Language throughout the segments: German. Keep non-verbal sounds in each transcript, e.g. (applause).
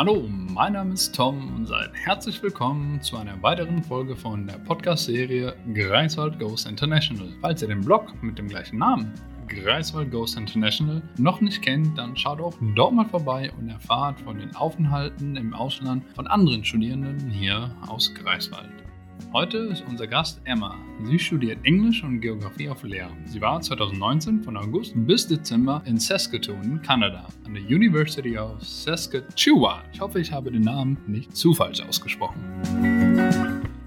Hallo, mein Name ist Tom und seid herzlich willkommen zu einer weiteren Folge von der Podcast-Serie Greifswald Goes International. Falls ihr den Blog mit dem gleichen Namen Greifswald Goes International noch nicht kennt, dann schaut auch dort mal vorbei und erfahrt von den Aufenthalten im Ausland von anderen Studierenden hier aus Greifswald. Heute ist unser Gast Emma. Sie studiert Englisch und Geografie auf Lehre. Sie war 2019 von August bis Dezember in Saskatoon, Kanada, an der University of Saskatchewan. Ich hoffe, ich habe den Namen nicht zu falsch ausgesprochen.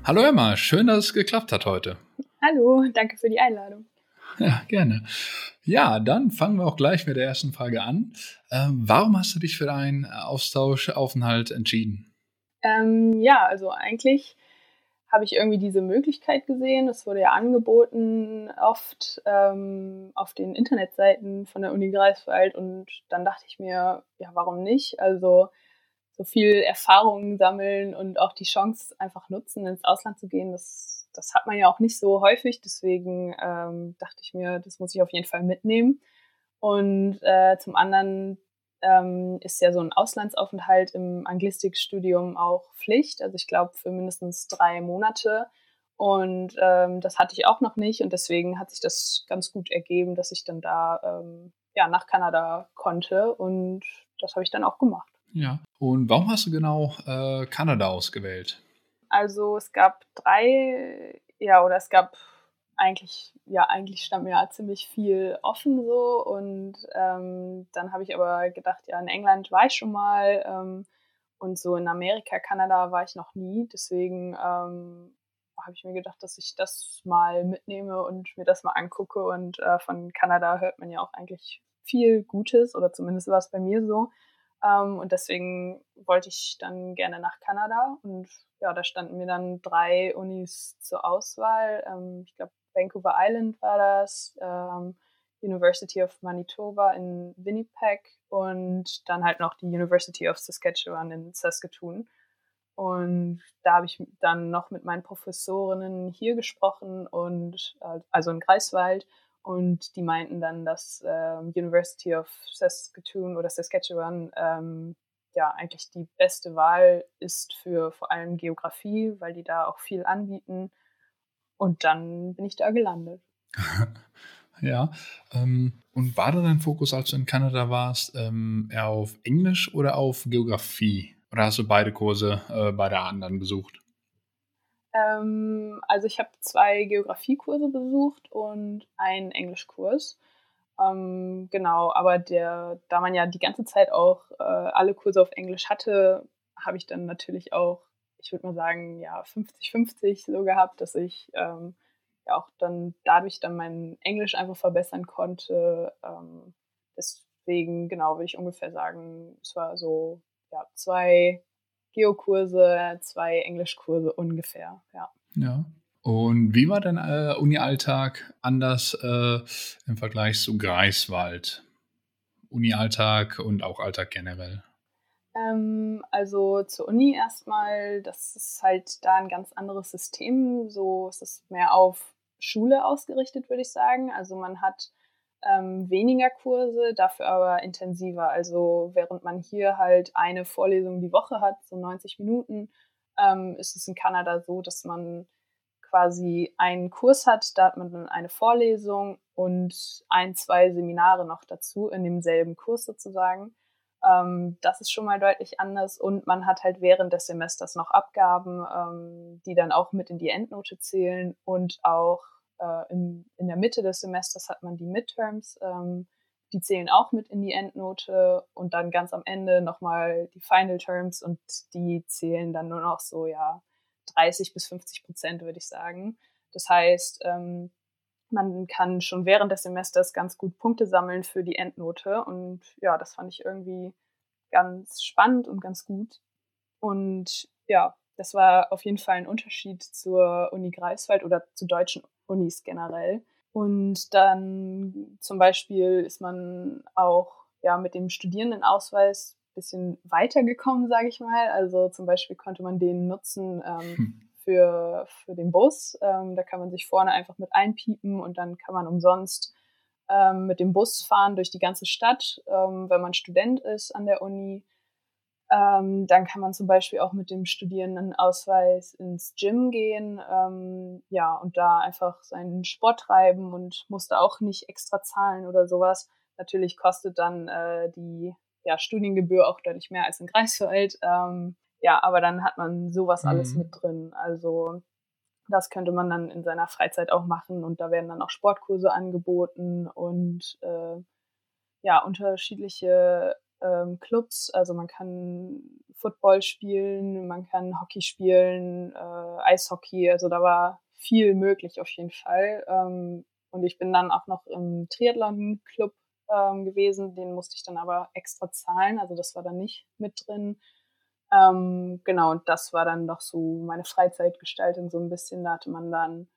Hallo Emma, schön, dass es geklappt hat heute. Hallo, danke für die Einladung. Ja, gerne. Ja, dann fangen wir auch gleich mit der ersten Frage an. Ähm, warum hast du dich für einen Austauschaufenthalt entschieden? Ähm, ja, also eigentlich habe ich irgendwie diese Möglichkeit gesehen. Es wurde ja angeboten oft ähm, auf den Internetseiten von der Uni Greifswald und dann dachte ich mir, ja, warum nicht? Also so viel Erfahrungen sammeln und auch die Chance einfach nutzen, ins Ausland zu gehen, das, das hat man ja auch nicht so häufig. Deswegen ähm, dachte ich mir, das muss ich auf jeden Fall mitnehmen. Und äh, zum anderen ähm, ist ja so ein Auslandsaufenthalt im Anglistikstudium auch Pflicht. Also ich glaube für mindestens drei Monate. Und ähm, das hatte ich auch noch nicht. Und deswegen hat sich das ganz gut ergeben, dass ich dann da ähm, ja, nach Kanada konnte. Und das habe ich dann auch gemacht. Ja. Und warum hast du genau äh, Kanada ausgewählt? Also es gab drei, ja, oder es gab eigentlich, ja, eigentlich stand mir ja ziemlich viel offen so. Und ähm, dann habe ich aber gedacht, ja, in England war ich schon mal ähm, und so in Amerika, Kanada war ich noch nie. Deswegen ähm, habe ich mir gedacht, dass ich das mal mitnehme und mir das mal angucke. Und äh, von Kanada hört man ja auch eigentlich viel Gutes, oder zumindest war es bei mir so. Ähm, und deswegen wollte ich dann gerne nach Kanada. Und ja, da standen mir dann drei Unis zur Auswahl. Ähm, ich glaube, Vancouver Island war das, ähm, University of Manitoba in Winnipeg und dann halt noch die University of Saskatchewan in Saskatoon. Und da habe ich dann noch mit meinen Professorinnen hier gesprochen und äh, also in Greifswald und die meinten dann, dass äh, University of Saskatoon oder Saskatchewan ähm, ja eigentlich die beste Wahl ist für vor allem Geografie, weil die da auch viel anbieten und dann bin ich da gelandet. (laughs) ja. Ähm, und war da dein Fokus, als du in Kanada warst, ähm, eher auf Englisch oder auf Geografie? Oder hast du beide Kurse äh, bei der anderen besucht? Ähm, also ich habe zwei Geografiekurse besucht und einen Englischkurs. Ähm, genau, aber der, da man ja die ganze Zeit auch äh, alle Kurse auf Englisch hatte, habe ich dann natürlich auch ich würde mal sagen, ja, 50-50 so gehabt, dass ich ähm, ja auch dann dadurch dann mein Englisch einfach verbessern konnte. Ähm, deswegen, genau, würde ich ungefähr sagen, es war so, ja, zwei Geokurse, zwei Englischkurse ungefähr, ja. Ja. Und wie war dein äh, Uni-Alltag anders äh, im Vergleich zu Greifswald? Uni-Alltag und auch Alltag generell? Ähm, also zur Uni erstmal, das ist halt da ein ganz anderes System. So ist es mehr auf Schule ausgerichtet, würde ich sagen. Also man hat ähm, weniger Kurse, dafür aber intensiver. Also während man hier halt eine Vorlesung die Woche hat, so 90 Minuten, ähm, ist es in Kanada so, dass man quasi einen Kurs hat, da hat man dann eine Vorlesung und ein, zwei Seminare noch dazu in demselben Kurs sozusagen. Ähm, das ist schon mal deutlich anders und man hat halt während des Semesters noch Abgaben, ähm, die dann auch mit in die Endnote zählen und auch äh, in, in der Mitte des Semesters hat man die Midterms, ähm, die zählen auch mit in die Endnote und dann ganz am Ende nochmal die Final Terms und die zählen dann nur noch so, ja, 30 bis 50 Prozent, würde ich sagen. Das heißt, ähm, man kann schon während des Semesters ganz gut Punkte sammeln für die Endnote. Und ja, das fand ich irgendwie ganz spannend und ganz gut. Und ja, das war auf jeden Fall ein Unterschied zur Uni Greifswald oder zu deutschen Unis generell. Und dann zum Beispiel ist man auch ja mit dem Studierendenausweis ein bisschen weitergekommen, sage ich mal. Also zum Beispiel konnte man den nutzen, ähm, hm für, für den Bus. Ähm, da kann man sich vorne einfach mit einpiepen und dann kann man umsonst ähm, mit dem Bus fahren durch die ganze Stadt, ähm, wenn man Student ist an der Uni. Ähm, dann kann man zum Beispiel auch mit dem Studierendenausweis ins Gym gehen, ähm, ja, und da einfach seinen Sport treiben und musste auch nicht extra zahlen oder sowas. Natürlich kostet dann äh, die ja, Studiengebühr auch deutlich mehr als in Greifswald. Ähm, ja, aber dann hat man sowas alles mhm. mit drin. Also das könnte man dann in seiner Freizeit auch machen und da werden dann auch Sportkurse angeboten und äh, ja, unterschiedliche ähm, Clubs. Also man kann Football spielen, man kann Hockey spielen, äh, Eishockey. Also da war viel möglich auf jeden Fall. Ähm, und ich bin dann auch noch im Triathlon-Club ähm, gewesen. Den musste ich dann aber extra zahlen. Also das war dann nicht mit drin. Ähm, genau, und das war dann doch so meine Freizeitgestaltung so ein bisschen. Da hatte man dann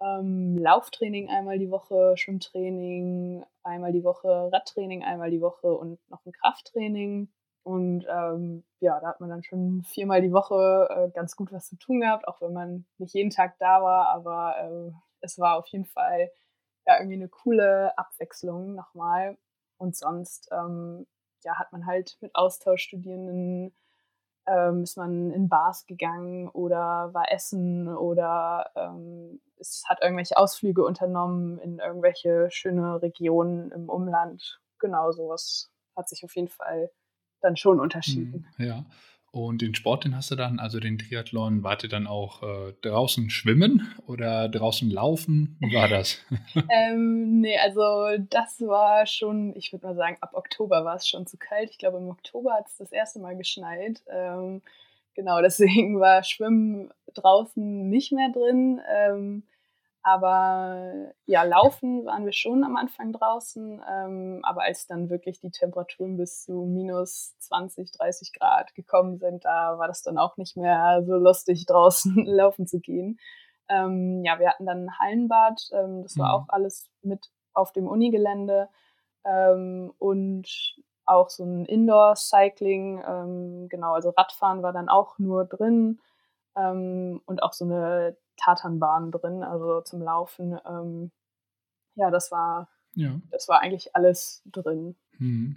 ähm, Lauftraining einmal die Woche, Schwimmtraining einmal die Woche, Radtraining einmal die Woche und noch ein Krafttraining. Und ähm, ja, da hat man dann schon viermal die Woche äh, ganz gut was zu tun gehabt, auch wenn man nicht jeden Tag da war. Aber äh, es war auf jeden Fall ja irgendwie eine coole Abwechslung nochmal. Und sonst ähm, ja, hat man halt mit Austauschstudierenden ähm, ist man in Bars gegangen oder war essen oder ähm, es hat irgendwelche Ausflüge unternommen in irgendwelche schöne Regionen im Umland. Genau, sowas hat sich auf jeden Fall dann schon unterschieden. Hm, ja. Und den Sport, den hast du dann, also den Triathlon, wart ihr dann auch äh, draußen schwimmen oder draußen laufen? Wie war das? (laughs) ähm, nee, also das war schon, ich würde mal sagen, ab Oktober war es schon zu kalt. Ich glaube, im Oktober hat es das erste Mal geschneit. Ähm, genau, deswegen war Schwimmen draußen nicht mehr drin. Ähm, aber ja, laufen waren wir schon am Anfang draußen. Ähm, aber als dann wirklich die Temperaturen bis zu minus 20, 30 Grad gekommen sind, da war das dann auch nicht mehr so lustig, (laughs) draußen laufen zu gehen. Ähm, ja, wir hatten dann ein Hallenbad. Ähm, das war mhm. auch alles mit auf dem Unigelände. Ähm, und auch so ein Indoor-Cycling. Ähm, genau, also Radfahren war dann auch nur drin. Ähm, und auch so eine Tatanbahn drin, also zum Laufen. Ähm, ja, das war, ja. das war eigentlich alles drin. Hm.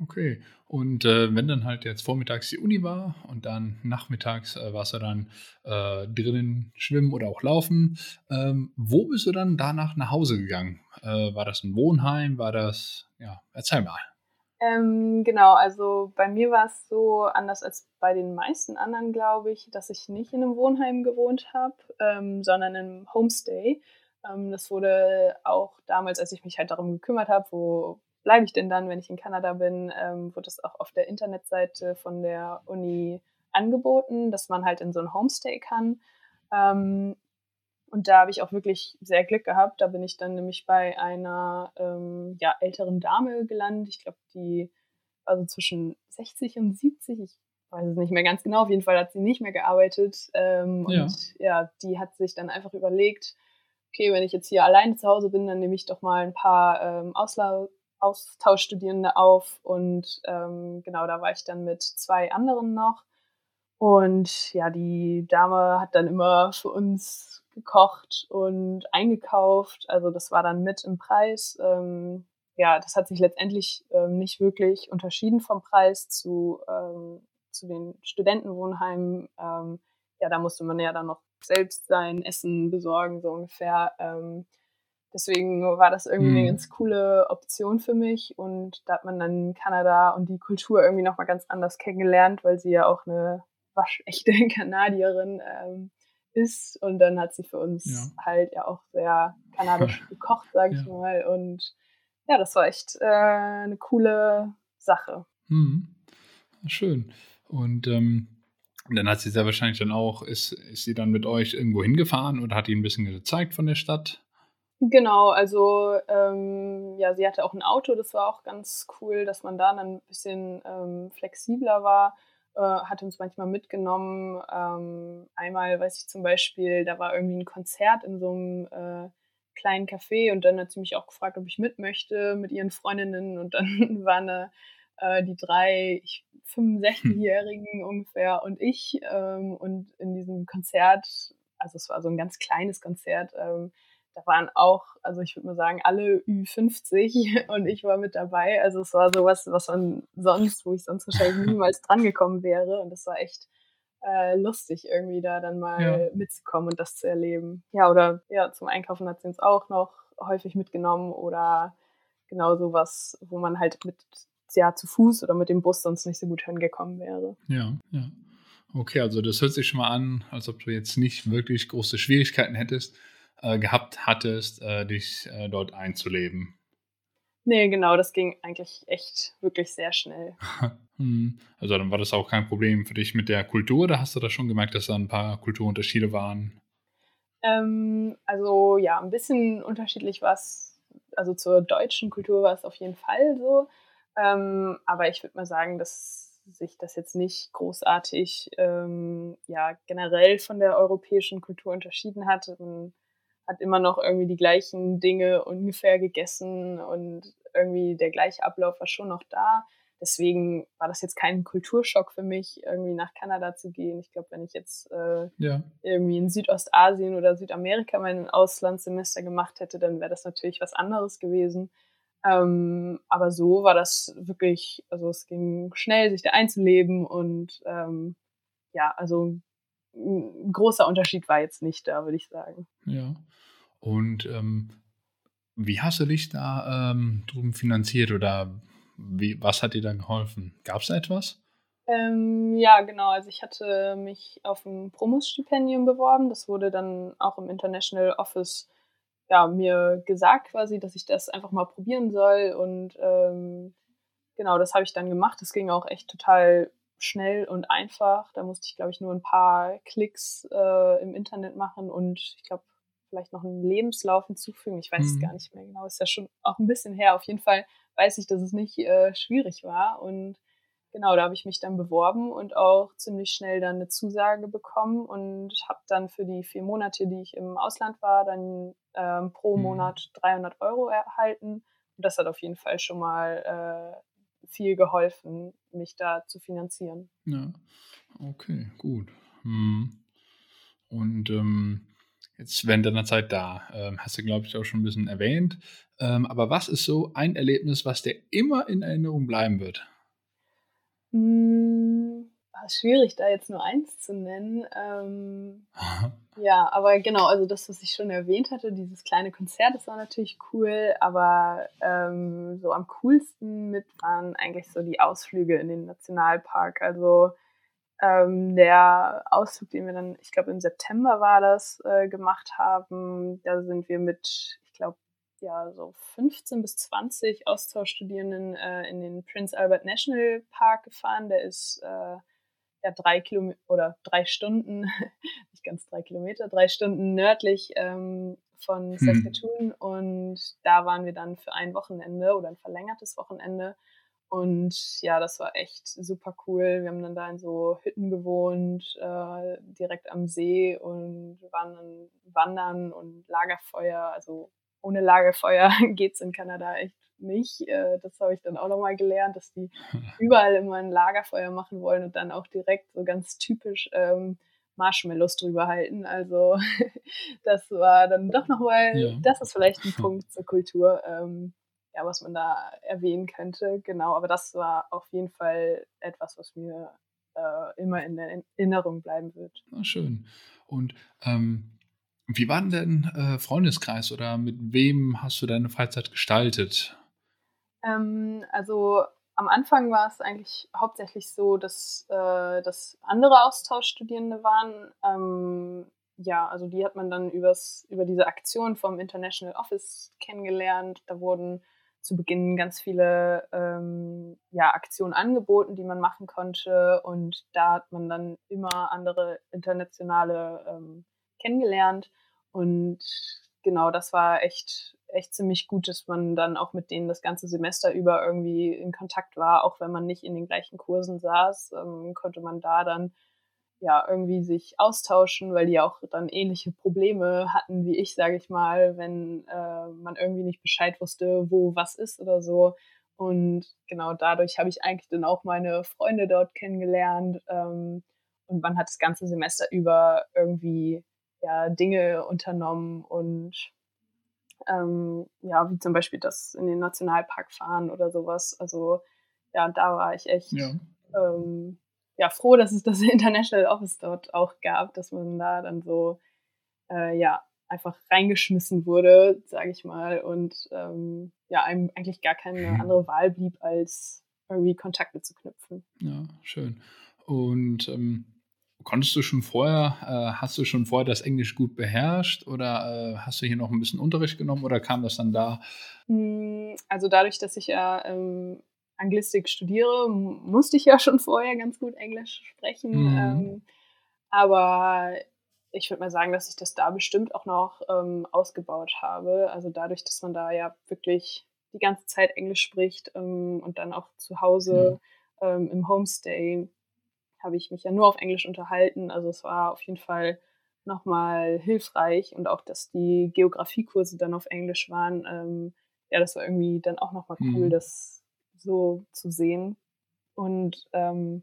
Okay. Und äh, wenn dann halt jetzt vormittags die Uni war und dann nachmittags äh, warst du dann äh, drinnen schwimmen oder auch laufen, ähm, wo bist du dann danach nach Hause gegangen? Äh, war das ein Wohnheim? War das, ja, erzähl mal. Ähm, genau, also bei mir war es so anders als bei den meisten anderen, glaube ich, dass ich nicht in einem Wohnheim gewohnt habe, ähm, sondern einem Homestay. Ähm, das wurde auch damals, als ich mich halt darum gekümmert habe, wo bleibe ich denn dann, wenn ich in Kanada bin, ähm, wurde es auch auf der Internetseite von der Uni angeboten, dass man halt in so ein Homestay kann. Und da habe ich auch wirklich sehr Glück gehabt. Da bin ich dann nämlich bei einer ähm, ja, älteren Dame gelandet. Ich glaube, die war so zwischen 60 und 70. Ich weiß es nicht mehr ganz genau. Auf jeden Fall hat sie nicht mehr gearbeitet. Ähm, ja. Und ja, die hat sich dann einfach überlegt, okay, wenn ich jetzt hier alleine zu Hause bin, dann nehme ich doch mal ein paar ähm, Ausla Austauschstudierende auf. Und ähm, genau, da war ich dann mit zwei anderen noch. Und ja, die Dame hat dann immer für uns gekocht und eingekauft. Also das war dann mit im Preis. Ähm, ja, das hat sich letztendlich ähm, nicht wirklich unterschieden vom Preis zu, ähm, zu den Studentenwohnheimen. Ähm, ja, da musste man ja dann noch selbst sein Essen besorgen, so ungefähr. Ähm, deswegen war das irgendwie mhm. eine ganz coole Option für mich. Und da hat man dann Kanada und die Kultur irgendwie nochmal ganz anders kennengelernt, weil sie ja auch eine waschechte (laughs) Kanadierin ähm, ist. Und dann hat sie für uns ja. halt ja auch sehr kanadisch (laughs) gekocht, sage ich ja. mal. Und ja, das war echt äh, eine coole Sache. Mhm. Schön. Und ähm, dann hat sie sehr wahrscheinlich dann auch, ist, ist sie dann mit euch irgendwo hingefahren oder hat die ein bisschen gezeigt von der Stadt? Genau, also ähm, ja, sie hatte auch ein Auto, das war auch ganz cool, dass man da dann ein bisschen ähm, flexibler war äh, hat uns manchmal mitgenommen. Ähm, einmal weiß ich zum Beispiel, da war irgendwie ein Konzert in so einem äh, kleinen Café und dann hat sie mich auch gefragt, ob ich mit möchte mit ihren Freundinnen und dann (laughs) waren da äh, die drei 65-Jährigen hm. ungefähr und ich ähm, und in diesem Konzert, also es war so ein ganz kleines Konzert, ähm, da waren auch, also ich würde mal sagen, alle Ü50 (laughs) und ich war mit dabei. Also es war sowas, was man sonst, wo ich sonst wahrscheinlich (laughs) niemals drangekommen wäre. Und es war echt äh, lustig, irgendwie da dann mal ja. mitzukommen und das zu erleben. Ja, oder ja, zum Einkaufen hat sie uns auch noch häufig mitgenommen oder genau sowas, wo man halt mit ja, zu Fuß oder mit dem Bus sonst nicht so gut hingekommen wäre. Ja, ja. Okay, also das hört sich schon mal an, als ob du jetzt nicht wirklich große Schwierigkeiten hättest, äh, gehabt hattest, äh, dich äh, dort einzuleben. Nee, genau, das ging eigentlich echt wirklich sehr schnell. (laughs) Hm, also dann war das auch kein Problem für dich mit der Kultur, da hast du da schon gemerkt, dass da ein paar Kulturunterschiede waren? Ähm, also ja, ein bisschen unterschiedlich war es, also zur deutschen Kultur war es auf jeden Fall so. Ähm, aber ich würde mal sagen, dass sich das jetzt nicht großartig ähm, ja, generell von der europäischen Kultur unterschieden hat. Man hat immer noch irgendwie die gleichen Dinge ungefähr gegessen und irgendwie der gleiche Ablauf war schon noch da. Deswegen war das jetzt kein Kulturschock für mich, irgendwie nach Kanada zu gehen. Ich glaube, wenn ich jetzt äh, ja. irgendwie in Südostasien oder Südamerika mein Auslandssemester gemacht hätte, dann wäre das natürlich was anderes gewesen. Ähm, aber so war das wirklich, also es ging schnell, sich da einzuleben und ähm, ja, also ein großer Unterschied war jetzt nicht da, würde ich sagen. Ja. Und ähm, wie hast du dich da ähm, drüben finanziert oder wie, was hat dir da geholfen? Gab es da etwas? Ähm, ja, genau. Also ich hatte mich auf ein Promus-Stipendium beworben. Das wurde dann auch im International Office ja, mir gesagt quasi, dass ich das einfach mal probieren soll. Und ähm, genau, das habe ich dann gemacht. Das ging auch echt total schnell und einfach. Da musste ich, glaube ich, nur ein paar Klicks äh, im Internet machen und ich glaube, vielleicht noch einen Lebenslauf hinzufügen. Ich weiß mhm. es gar nicht mehr genau. Ist ja schon auch ein bisschen her. Auf jeden Fall weiß ich, dass es nicht äh, schwierig war. Und genau, da habe ich mich dann beworben und auch ziemlich schnell dann eine Zusage bekommen und habe dann für die vier Monate, die ich im Ausland war, dann ähm, pro mhm. Monat 300 Euro erhalten. Und das hat auf jeden Fall schon mal äh, viel geholfen, mich da zu finanzieren. Ja, okay, gut. Hm. Und ähm, jetzt während deiner Zeit da, ähm, hast du, glaube ich, auch schon ein bisschen erwähnt. Ähm, aber was ist so ein Erlebnis, was dir immer in Erinnerung bleiben wird? Hm, schwierig, da jetzt nur eins zu nennen. Ähm, ja, aber genau, also das, was ich schon erwähnt hatte, dieses kleine Konzert, das war natürlich cool, aber ähm, so am coolsten mit waren eigentlich so die Ausflüge in den Nationalpark. Also ähm, der Ausflug, den wir dann, ich glaube im September war das, äh, gemacht haben, da sind wir mit, ich glaube, ja, so 15 bis 20 Austauschstudierenden äh, in den Prince Albert National Park gefahren. Der ist äh, ja drei Kilometer oder drei Stunden, (laughs) nicht ganz drei Kilometer, drei Stunden nördlich ähm, von hm. Saskatoon. Hm. Und da waren wir dann für ein Wochenende oder ein verlängertes Wochenende. Und ja, das war echt super cool. Wir haben dann da in so Hütten gewohnt, äh, direkt am See und waren dann wandern und Lagerfeuer, also ohne Lagerfeuer (laughs) geht es in Kanada echt nicht. Äh, das habe ich dann auch nochmal gelernt, dass die (laughs) überall immer ein Lagerfeuer machen wollen und dann auch direkt so ganz typisch ähm, Marshmallows drüber halten. Also (laughs) das war dann doch nochmal, ja. das ist vielleicht ein (laughs) Punkt zur Kultur, ähm, ja, was man da erwähnen könnte. Genau, aber das war auf jeden Fall etwas, was mir äh, immer in der Erinnerung bleiben wird. Ah, schön. Und ähm, wie war denn dein äh, Freundeskreis oder mit wem hast du deine Freizeit gestaltet? Ähm, also am Anfang war es eigentlich hauptsächlich so, dass, äh, dass andere Austauschstudierende waren. Ähm, ja, also die hat man dann übers, über diese Aktion vom International Office kennengelernt. Da wurden zu Beginn ganz viele ähm, ja, Aktionen angeboten, die man machen konnte. Und da hat man dann immer andere internationale ähm, kennengelernt. Und genau, das war echt, echt ziemlich gut, dass man dann auch mit denen das ganze Semester über irgendwie in Kontakt war, auch wenn man nicht in den gleichen Kursen saß, ähm, konnte man da dann ja irgendwie sich austauschen, weil die auch dann ähnliche Probleme hatten wie ich, sage ich mal, wenn äh, man irgendwie nicht Bescheid wusste, wo was ist oder so. Und genau dadurch habe ich eigentlich dann auch meine Freunde dort kennengelernt. Ähm, und man hat das ganze Semester über irgendwie ja, Dinge unternommen und Ähm, ja, wie zum Beispiel das in den Nationalpark fahren oder sowas. Also ja, da war ich echt ja. Ähm, ja, froh, dass es das (laughs) International Office dort auch gab, dass man da dann so äh, ja einfach reingeschmissen wurde, sage ich mal, und ähm, ja, einem eigentlich gar keine mhm. andere Wahl blieb, als irgendwie Kontakte zu knüpfen. Ja, schön. Und ähm, konntest du schon vorher, äh, hast du schon vorher das Englisch gut beherrscht oder äh, hast du hier noch ein bisschen Unterricht genommen oder kam das dann da? Hm, also dadurch, dass ich ja ähm, Anglistik studiere, musste ich ja schon vorher ganz gut Englisch sprechen. Mhm. Ähm, aber ich würde mal sagen, dass ich das da bestimmt auch noch ähm, ausgebaut habe. Also dadurch, dass man da ja wirklich die ganze Zeit Englisch spricht ähm, und dann auch zu Hause ja. Ähm, im Homestay habe ich mich ja nur auf Englisch unterhalten. Also es war auf jeden Fall nochmal hilfreich und auch, dass die Geografiekurse dann auf Englisch waren. Ähm, ja, das war irgendwie dann auch nochmal cool, mhm. das so zu sehen. Und ähm,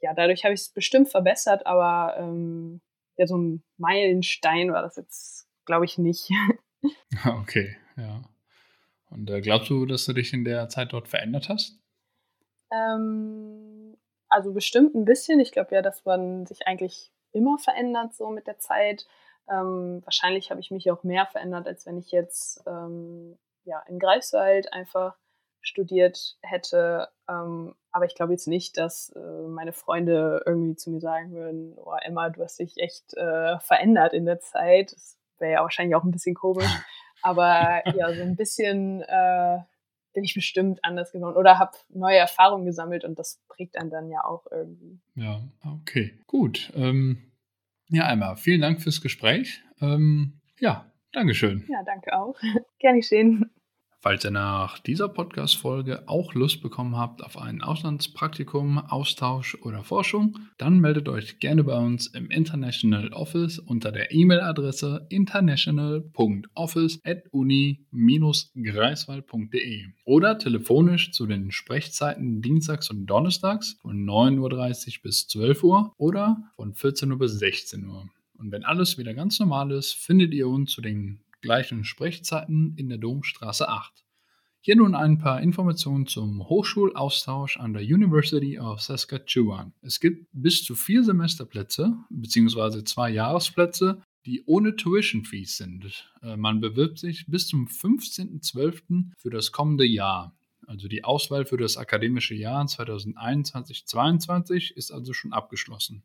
ja, dadurch habe ich es bestimmt verbessert, aber ähm, ja, so ein Meilenstein war das jetzt, glaube ich, nicht. (laughs) (laughs) okay, ja. Und äh, glaubst du, dass du dich in der Zeit dort verändert hast? Ähm, also bestimmt ein bisschen. Ich glaube ja, dass man sich eigentlich immer verändert, so mit der Zeit. Ähm, wahrscheinlich habe ich mich auch mehr verändert, als wenn ich jetzt ähm, ja, in Greifswald einfach studiert hätte. Ähm, aber ich glaube jetzt nicht, dass äh, meine Freunde irgendwie zu mir sagen würden, oh Emma, du hast dich echt äh, verändert in der Zeit. Das wäre ja wahrscheinlich auch ein bisschen komisch. (laughs) Aber ja, so ein bisschen äh, bin ich bestimmt anders geworden oder habe neue Erfahrungen gesammelt und das prägt einen dann ja auch irgendwie. Ja, okay, gut. Ähm, ja, Emma, vielen Dank fürs Gespräch. Ähm, ja, Dankeschön. Ja, danke auch. (laughs) Gerne geschehen. Falls ihr nach dieser Podcast-Folge auch Lust bekommen habt auf ein Auslandspraktikum, Austausch oder Forschung, dann meldet euch gerne bei uns im International Office unter der E-Mail-Adresse international.office.uni-greifswald.de oder telefonisch zu den Sprechzeiten Dienstags und Donnerstags von 9.30 Uhr bis 12 Uhr oder von 14 Uhr bis 16 Uhr. Und wenn alles wieder ganz normal ist, findet ihr uns zu den gleichen Sprechzeiten in der Domstraße 8. Hier nun ein paar Informationen zum Hochschulaustausch an der University of Saskatchewan. Es gibt bis zu vier Semesterplätze bzw. zwei Jahresplätze, die ohne Tuition Fees sind. Äh, man bewirbt sich bis zum 15.12. für das kommende Jahr. Also die Auswahl für das akademische Jahr 2021-22 ist also schon abgeschlossen.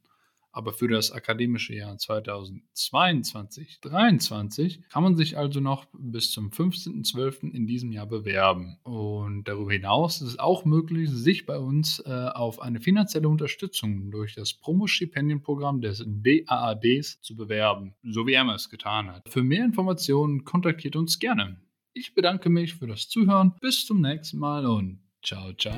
Aber für das akademische Jahr 2022-23 kann man sich also noch bis zum 15.12. in diesem Jahr bewerben. Und darüber hinaus ist es auch möglich, sich bei uns äh, auf eine finanzielle Unterstützung durch das Promo-Stipendienprogramm des DAADs zu bewerben, so wie er es getan hat. Für mehr Informationen kontaktiert uns gerne. Ich bedanke mich für das Zuhören. Bis zum nächsten Mal und ciao, ciao.